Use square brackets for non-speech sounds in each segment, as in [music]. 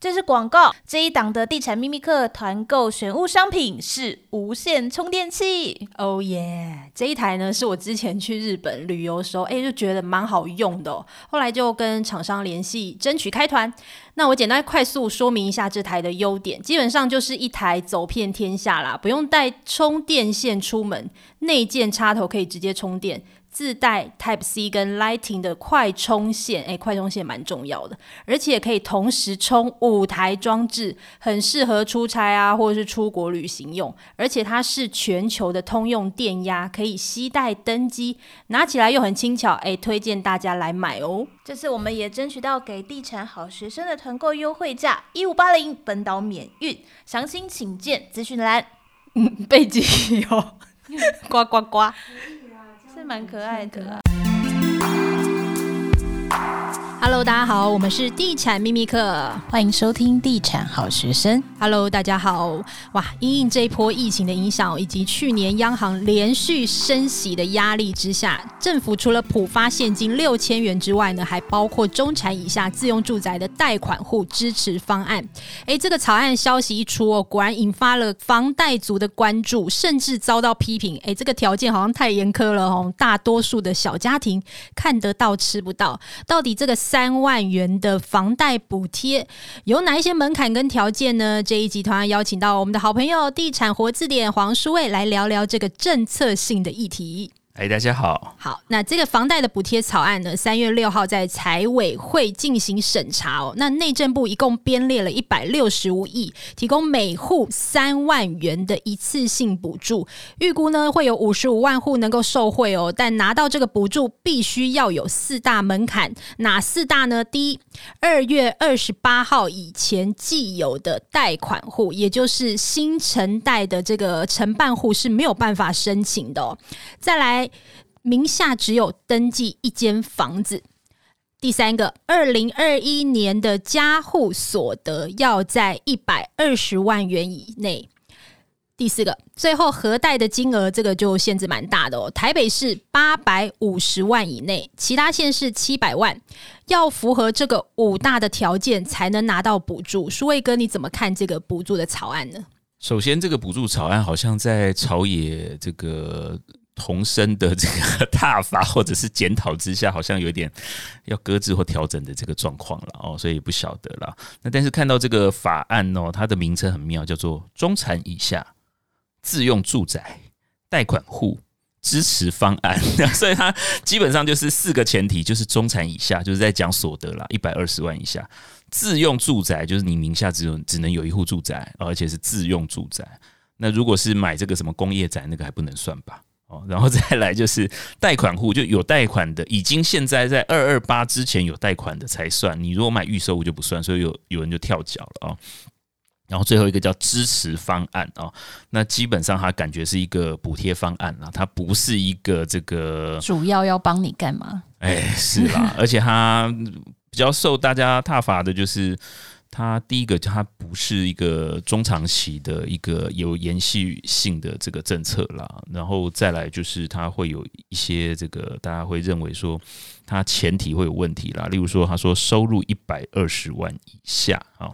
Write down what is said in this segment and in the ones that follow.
这是广告。这一档的地产秘密客团购选物商品是无线充电器。哦耶！这一台呢是我之前去日本旅游时候，哎，就觉得蛮好用的。后来就跟厂商联系，争取开团。那我简单快速说明一下这台的优点，基本上就是一台走遍天下啦，不用带充电线出门，内建插头可以直接充电。自带 Type C 跟 Lightning 的快充线，哎，快充线蛮重要的，而且可以同时充五台装置，很适合出差啊，或者是出国旅行用。而且它是全球的通用电压，可以携带登机，拿起来又很轻巧，哎，推荐大家来买哦。这次我们也争取到给地产好学生的团购优惠价一五八零，本岛免运，详情请见资讯栏。嗯，背景有 [laughs] 呱呱呱。是蛮可爱的。Hello，大家好，我们是地产秘密课，欢迎收听地产好学生。Hello，大家好。哇，因应这一波疫情的影响，以及去年央行连续升息的压力之下，政府除了普发现金六千元之外呢，还包括中产以下自用住宅的贷款户支持方案。诶，这个草案消息一出哦，果然引发了房贷族的关注，甚至遭到批评。诶，这个条件好像太严苛了哦，大多数的小家庭看得到吃不到。到底这个？三三万元的房贷补贴有哪一些门槛跟条件呢？这一集团邀请到我们的好朋友地产活字典黄书卫来聊聊这个政策性的议题。哎，大家好。好，那这个房贷的补贴草案呢，三月六号在财委会进行审查哦。那内政部一共编列了一百六十五亿，提供每户三万元的一次性补助，预估呢会有五十五万户能够受惠哦。但拿到这个补助，必须要有四大门槛，哪四大呢？第一，二月二十八号以前既有的贷款户，也就是新承贷的这个承办户是没有办法申请的哦。再来。名下只有登记一间房子。第三个，二零二一年的家户所得要在一百二十万元以内。第四个，最后核贷的金额这个就限制蛮大的哦。台北市八百五十万以内，其他县市七百万，要符合这个五大的条件才能拿到补助。舒卫哥，你怎么看这个补助的草案呢？首先，这个补助草案好像在朝野这个。同声的这个挞伐或者是检讨之下，好像有点要搁置或调整的这个状况了哦，所以不晓得了。那但是看到这个法案哦，它的名称很妙，叫做“中产以下自用住宅贷款户支持方案”，所以它基本上就是四个前提，就是中产以下，就是在讲所得啦，一百二十万以下自用住宅，就是你名下只有只能有一户住宅，而且是自用住宅。那如果是买这个什么工业宅，那个还不能算吧？哦，[laughs] 然后再来就是贷款户，就有贷款的，已经现在在二二八之前有贷款的才算。你如果买预售屋就不算，所以有有人就跳脚了啊。然后最后一个叫支持方案啊，那基本上它感觉是一个补贴方案啊，它不是一个这个主要要帮你干嘛？哎，是啦，而且它比较受大家挞伐的就是。它第一个，它不是一个中长期的一个有延续性的这个政策啦，然后再来就是它会有一些这个大家会认为说它前提会有问题啦，例如说他说收入一百二十万以下啊。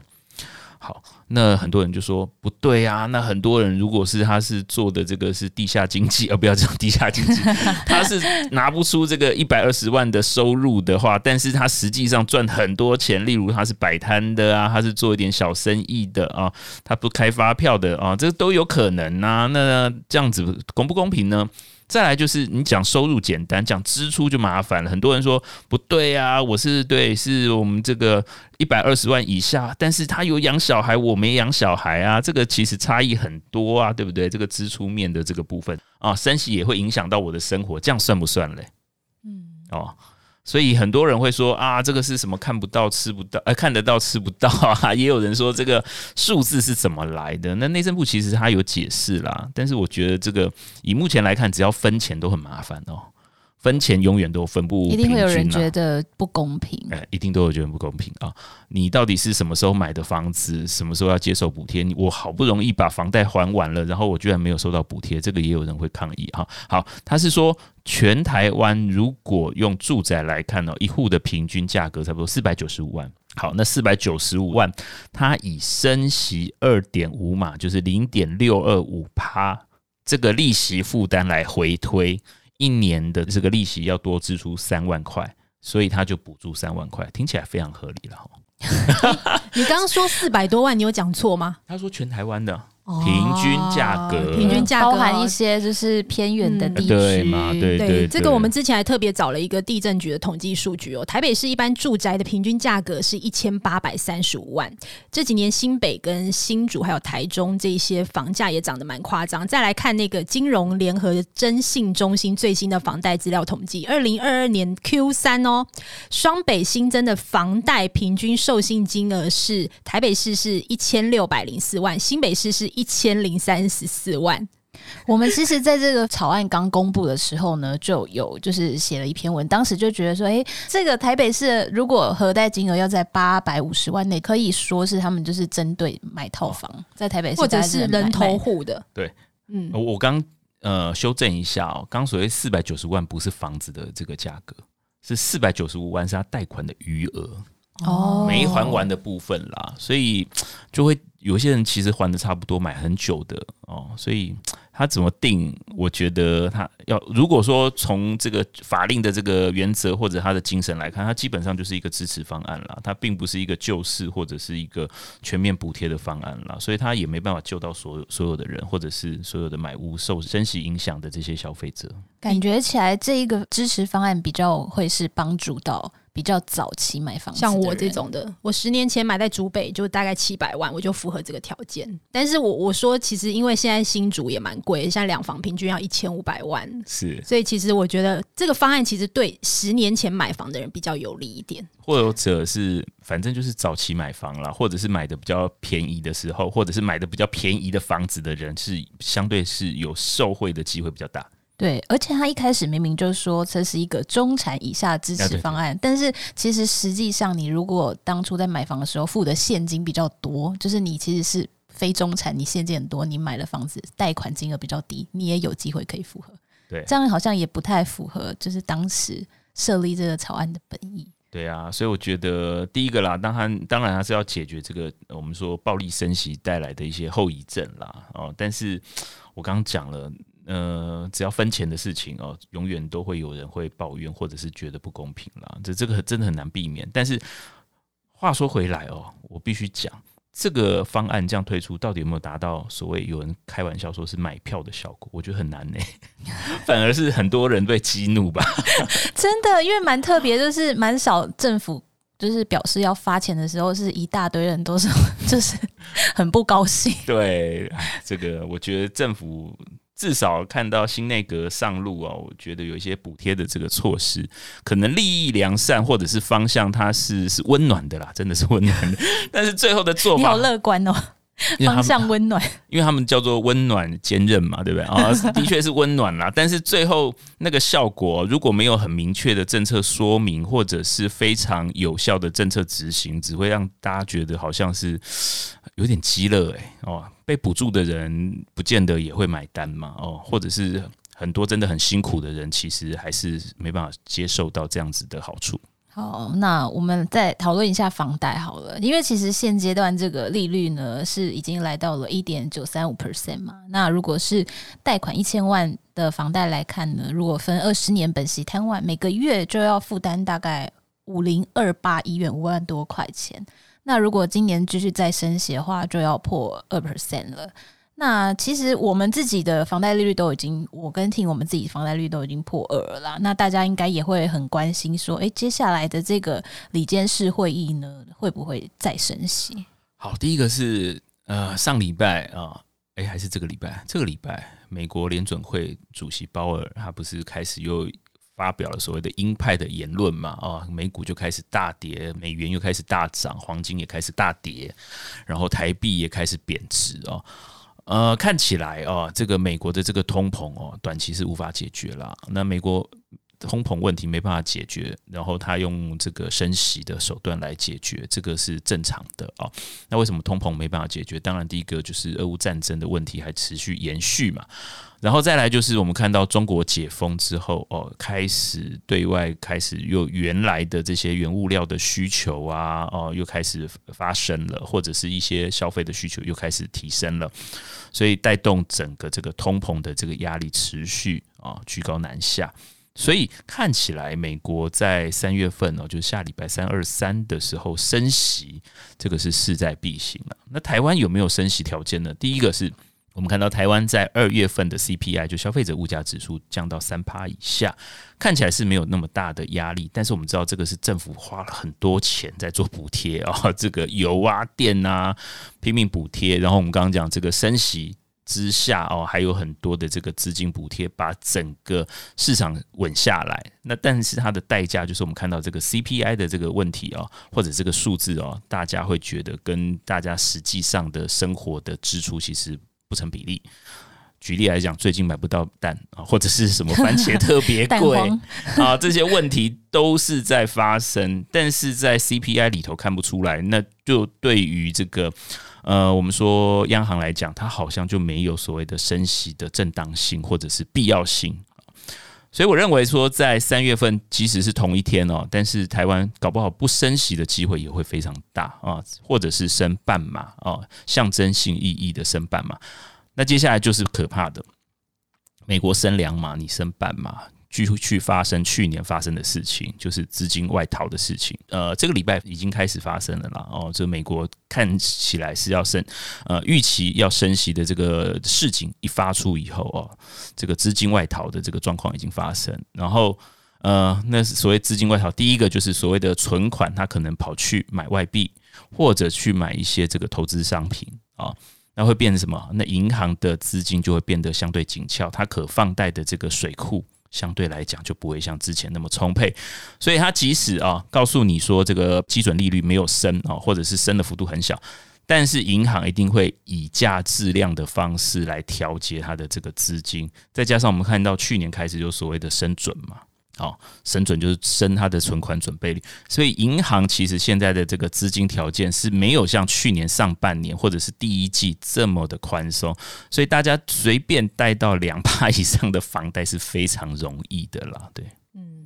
好，那很多人就说不对啊。那很多人如果是他是做的这个是地下经济，而不要讲地下经济，他是拿不出这个一百二十万的收入的话，但是他实际上赚很多钱，例如他是摆摊的啊，他是做一点小生意的啊，他不开发票的啊，这都有可能啊。那这样子公不公平呢？再来就是你讲收入简单，讲支出就麻烦了。很多人说不对啊，我是对，是我们这个一百二十万以下，但是他有养小孩，我没养小孩啊，这个其实差异很多啊，对不对？这个支出面的这个部分啊，升息也会影响到我的生活，这样算不算嘞？嗯，哦。所以很多人会说啊，这个是什么看不到吃不到，呃，看得到吃不到啊。[laughs] 也有人说这个数字是怎么来的？那内政部其实他有解释啦，但是我觉得这个以目前来看，只要分钱都很麻烦哦。分钱永远都分不平均，啊，一定会有人觉得不公平。哎、欸，一定都会觉得不公平啊！你到底是什么时候买的房子，什么时候要接受补贴？我好不容易把房贷还完了，然后我居然没有收到补贴，这个也有人会抗议哈。好，他是说全台湾如果用住宅来看呢，一户的平均价格差不多四百九十五万。好，那四百九十五万，它以升息二点五码，就是零点六二五趴这个利息负担来回推。一年的这个利息要多支出三万块，所以他就补助三万块，听起来非常合理了。[laughs] 你刚刚说四百多万，你有讲错吗？他说全台湾的。平均价格，平均价格包含一些就是偏远的地区，对吗？对对，对，对，这个我们之前还特别找了一个地震局的统计数据哦。台北市一般住宅的平均价格是一千八百三十五万。这几年新北跟新竹还有台中这些房价也涨得蛮夸张。再来看那个金融联合征信中心最新的房贷资料统计，二零二二年 Q 三哦，双北新增的房贷平均授信金额是台北市是一千六百零四万，新北市是。一千零三十四万。我们其实在这个草案刚公布的时候呢，就有就是写了一篇文，当时就觉得说，哎，这个台北市如果核贷金额要在八百五十万内，可以说是他们就是针对买套房，在台北市或者是人头户的。对，嗯，我刚呃修正一下哦，刚所谓四百九十万不是房子的这个价格，是四百九十五万是他贷款的余额哦，没还完的部分啦，所以就会。有些人其实还的差不多，买很久的哦，所以他怎么定？我觉得他要如果说从这个法令的这个原则或者他的精神来看，他基本上就是一个支持方案啦，他并不是一个救市或者是一个全面补贴的方案啦，所以他也没办法救到所有所有的人，或者是所有的买屋受升息影响的这些消费者。感觉起来这一个支持方案比较会是帮助到。比较早期买房，像我这种的，我十年前买在竹北就大概七百万，我就符合这个条件。但是我我说，其实因为现在新竹也蛮贵，现在两房平均要一千五百万，是，所以其实我觉得这个方案其实对十年前买房的人比较有利一点，或者是反正就是早期买房啦，或者是买的比较便宜的时候，或者是买的比较便宜的房子的人，是相对是有受惠的机会比较大。对，而且他一开始明明就说这是一个中产以下支持方案，但是其实实际上，你如果当初在买房的时候付的现金比较多，就是你其实是非中产，你现金很多，你买了房子贷款金额比较低，你也有机会可以符合。对，这样好像也不太符合，就是当时设立这个草案的本意。对啊，所以我觉得第一个啦，当然当然还是要解决这个我们说暴力升息带来的一些后遗症啦。哦，但是我刚刚讲了。呃，只要分钱的事情哦，永远都会有人会抱怨，或者是觉得不公平啦。这这个真的很难避免。但是话说回来哦，我必须讲，这个方案这样推出，到底有没有达到所谓有人开玩笑说是买票的效果？我觉得很难呢，[laughs] 反而是很多人被激怒吧。[laughs] 真的，因为蛮特别，就是蛮少政府就是表示要发钱的时候，是一大堆人都是 [laughs] 就是很不高兴。对，这个我觉得政府。至少看到新内阁上路啊，我觉得有一些补贴的这个措施，可能利益良善，或者是方向它是是温暖的啦，真的是温暖的。[laughs] 但是最后的做法，你好乐观哦。方向温暖，因为他们叫做温暖坚韧嘛，对不对啊？[laughs] 的确是温暖啦，但是最后那个效果如果没有很明确的政策说明，或者是非常有效的政策执行，只会让大家觉得好像是有点鸡肋哎哦，被补助的人不见得也会买单嘛哦，或者是很多真的很辛苦的人，其实还是没办法接受到这样子的好处。好，那我们再讨论一下房贷好了，因为其实现阶段这个利率呢是已经来到了一点九三五 percent 嘛。那如果是贷款一千万的房贷来看呢，如果分二十年，本息摊万，每个月就要负担大概五零二八亿元，五万多块钱。那如果今年继续再升息的话，就要破二 percent 了。那其实我们自己的房贷利率都已经，我跟听我们自己房贷利率都已经破二了。那大家应该也会很关心，说，哎，接下来的这个里监事会议呢，会不会再升息？好，第一个是呃，上礼拜啊，哎，还是这个礼拜，这个礼拜，美国联准会主席鲍尔他不是开始又发表了所谓的鹰派的言论嘛？啊，美股就开始大跌，美元又开始大涨，黄金也开始大跌，然后台币也开始贬值哦。呃，看起来哦，这个美国的这个通膨哦，短期是无法解决了。那美国通膨问题没办法解决，然后他用这个升息的手段来解决，这个是正常的啊。那为什么通膨没办法解决？当然，第一个就是俄乌战争的问题还持续延续嘛。然后再来就是我们看到中国解封之后哦，开始对外开始又原来的这些原物料的需求啊哦，又开始发生了，或者是一些消费的需求又开始提升了，所以带动整个这个通膨的这个压力持续啊居高难下。所以看起来美国在三月份哦，就是下礼拜三二三的时候升息，这个是势在必行了。那台湾有没有升息条件呢？第一个是。我们看到台湾在二月份的 CPI 就消费者物价指数降到三趴以下，看起来是没有那么大的压力。但是我们知道这个是政府花了很多钱在做补贴啊，这个油啊、电啊拼命补贴。然后我们刚刚讲这个升息之下哦，还有很多的这个资金补贴，把整个市场稳下来。那但是它的代价就是我们看到这个 CPI 的这个问题哦，或者这个数字哦，大家会觉得跟大家实际上的生活的支出其实。不成比例。举例来讲，最近买不到蛋啊，或者是什么番茄特别贵 [laughs] 啊，这些问题都是在发生，但是在 CPI 里头看不出来。那就对于这个呃，我们说央行来讲，它好像就没有所谓的升息的正当性或者是必要性。所以我认为说，在三月份，即使是同一天哦，但是台湾搞不好不升息的机会也会非常大啊，或者是升半码啊，象征性意义的升半码。那接下来就是可怕的，美国升两码，你升半码。继续发生去年发生的事情，就是资金外逃的事情。呃，这个礼拜已经开始发生了啦。哦，这美国看起来是要升，呃，预期要升息的这个事情一发出以后哦，这个资金外逃的这个状况已经发生。然后，呃，那所谓资金外逃，第一个就是所谓的存款，它可能跑去买外币，或者去买一些这个投资商品啊，那会变成什么？那银行的资金就会变得相对紧俏，它可放贷的这个水库。相对来讲就不会像之前那么充沛，所以它即使啊告诉你说这个基准利率没有升啊，或者是升的幅度很小，但是银行一定会以价质量的方式来调节它的这个资金，再加上我们看到去年开始就所谓的升准嘛。哦，升准就是升它的存款准备率，所以银行其实现在的这个资金条件是没有像去年上半年或者是第一季这么的宽松，所以大家随便贷到两趴以上的房贷是非常容易的啦，对。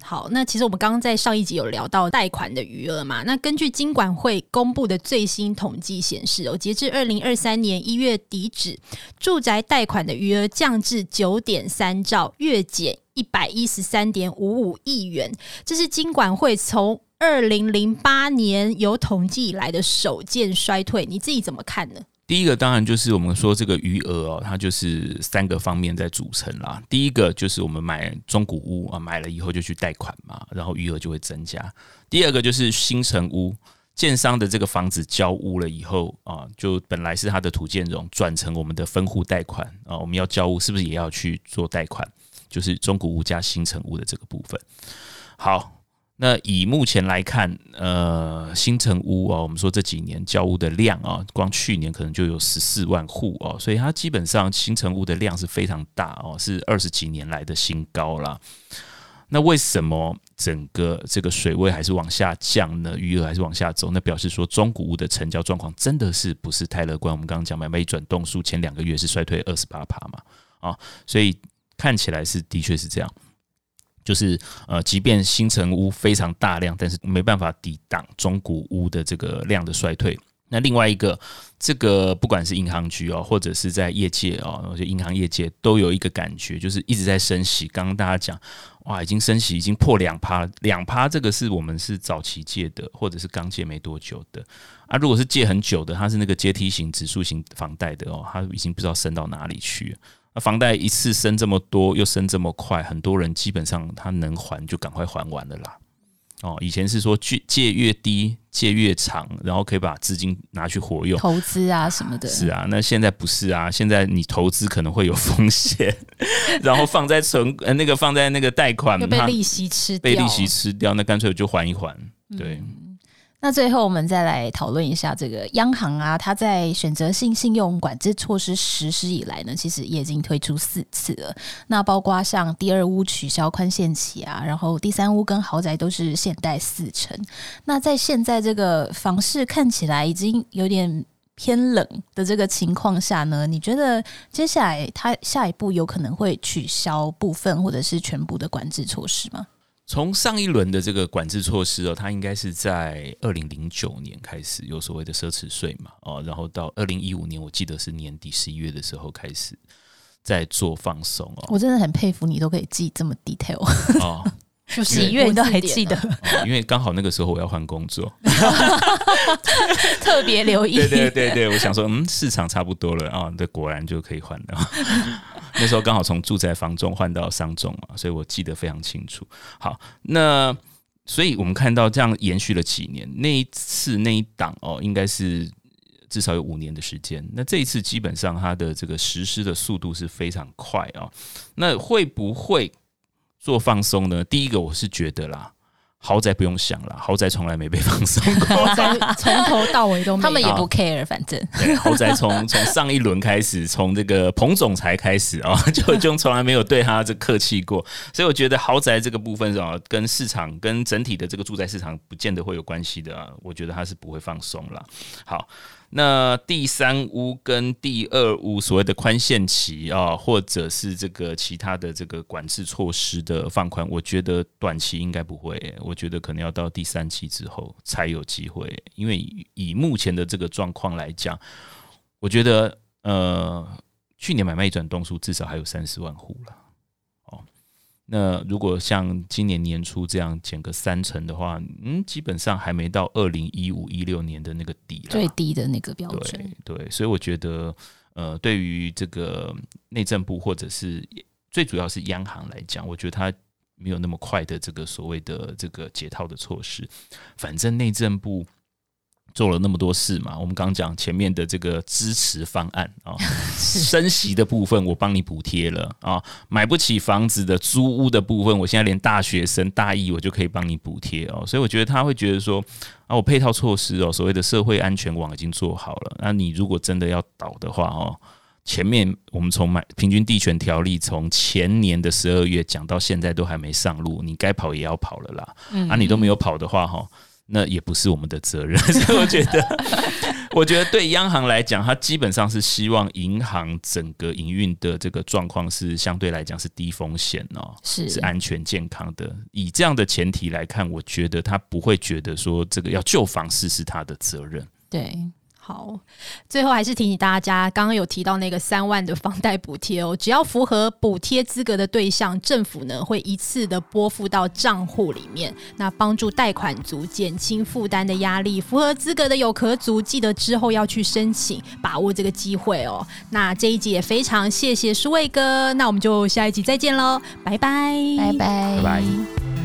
好，那其实我们刚刚在上一集有聊到贷款的余额嘛，那根据金管会公布的最新统计显示，哦，截至二零二三年一月底止，住宅贷款的余额降至九点三兆，月减一百一十三点五五亿元，这是金管会从二零零八年有统计以来的首见衰退，你自己怎么看呢？第一个当然就是我们说这个余额哦，它就是三个方面在组成啦。第一个就是我们买中古屋啊，买了以后就去贷款嘛，然后余额就会增加。第二个就是新城屋，建商的这个房子交屋了以后啊，就本来是他的土建融转成我们的分户贷款啊，我们要交屋是不是也要去做贷款？就是中古屋加新城屋的这个部分。好。那以目前来看，呃，新成屋哦，我们说这几年交屋的量啊，光去年可能就有十四万户哦，所以它基本上新成屋的量是非常大哦，是二十几年来的新高啦。那为什么整个这个水位还是往下降呢？余额还是往下走？那表示说中古屋的成交状况真的是不是太乐观？我们刚刚讲买卖一转动数前两个月是衰退二十八趴嘛，啊，所以看起来是的确是这样。就是呃，即便新成屋非常大量，但是没办法抵挡中古屋的这个量的衰退。那另外一个，这个不管是银行局哦，或者是在业界哦，我觉得银行业界都有一个感觉，就是一直在升息。刚刚大家讲，哇，已经升息，已经破两趴，两趴这个是我们是早期借的，或者是刚借没多久的啊。如果是借很久的，它是那个阶梯型指数型房贷的哦，它已经不知道升到哪里去。房贷一次升这么多，又升这么快，很多人基本上他能还就赶快还完了啦。哦，以前是说借借越低借越长，然后可以把资金拿去活用，投资啊什么的。是啊，那现在不是啊，现在你投资可能会有风险，[laughs] 然后放在存呃那个放在那个贷款，被利息吃掉，被利息吃掉，那干脆就还一还。对。嗯那最后我们再来讨论一下这个央行啊，它在选择性信用管制措施实施以来呢，其实也已经推出四次了。那包括像第二屋取消宽限期啊，然后第三屋跟豪宅都是限贷四成。那在现在这个房市看起来已经有点偏冷的这个情况下呢，你觉得接下来它下一步有可能会取消部分或者是全部的管制措施吗？从上一轮的这个管制措施哦，它应该是在二零零九年开始有所谓的奢侈税嘛，哦，然后到二零一五年，我记得是年底十一月的时候开始在做放松哦。我真的很佩服你都可以记这么 detail 哦，[laughs] 就几月你都还记得，哦，因为刚好那个时候我要换工作，[laughs] 特别留意。对对对对，我想说，嗯，市场差不多了啊，这，哦，果然就可以换了。那时候刚好从住宅房中换到商中嘛，所以我记得非常清楚。好，那所以我们看到这样延续了几年，那一次那一档哦，应该是至少有五年的时间。那这一次基本上它的这个实施的速度是非常快哦。那会不会做放松呢？第一个我是觉得啦。豪宅不用想了，豪宅从来没被放松过，豪宅从头到尾都没，他们也不 care，反正 [laughs] 对豪宅从从上一轮开始，从这个彭总裁开始啊，[laughs] 就就从来没有对他这客气过，所以我觉得豪宅这个部分啊，跟市场跟整体的这个住宅市场不见得会有关系的啊，我觉得他是不会放松了。好。那第三屋跟第二屋所谓的宽限期啊，或者是这个其他的这个管制措施的放宽，我觉得短期应该不会，我觉得可能要到第三期之后才有机会，因为以目前的这个状况来讲，我觉得呃，去年买卖一转东数至少还有三十万户了。那如果像今年年初这样减个三成的话，嗯，基本上还没到二零一五一六年的那个底了，最低的那个标准。对对，所以我觉得，呃，对于这个内政部或者是最主要是央行来讲，我觉得它没有那么快的这个所谓的这个解套的措施。反正内政部。做了那么多事嘛，我们刚讲前面的这个支持方案啊，[laughs] 升息的部分我帮你补贴了啊，买不起房子的租屋的部分，我现在连大学生大一我就可以帮你补贴哦，所以我觉得他会觉得说啊，我配套措施哦，所谓的社会安全网已经做好了，那你如果真的要倒的话哦，前面我们从买平均地权条例从前年的十二月讲到现在都还没上路，你该跑也要跑了啦，啊，你都没有跑的话哈。那也不是我们的责任，[laughs] 所以我觉得，我觉得对央行来讲，它基本上是希望银行整个营运的这个状况是相对来讲是低风险哦，是是安全健康的。以这样的前提来看，我觉得他不会觉得说这个要救房市是他的责任。对。好，最后还是提醒大家，刚刚有提到那个三万的房贷补贴哦，只要符合补贴资格的对象，政府呢会一次的拨付到账户里面，那帮助贷款族减轻负担的压力。符合资格的有壳族，记得之后要去申请，把握这个机会哦。那这一集也非常谢谢舒卫哥，那我们就下一集再见喽，拜拜，拜拜，拜拜。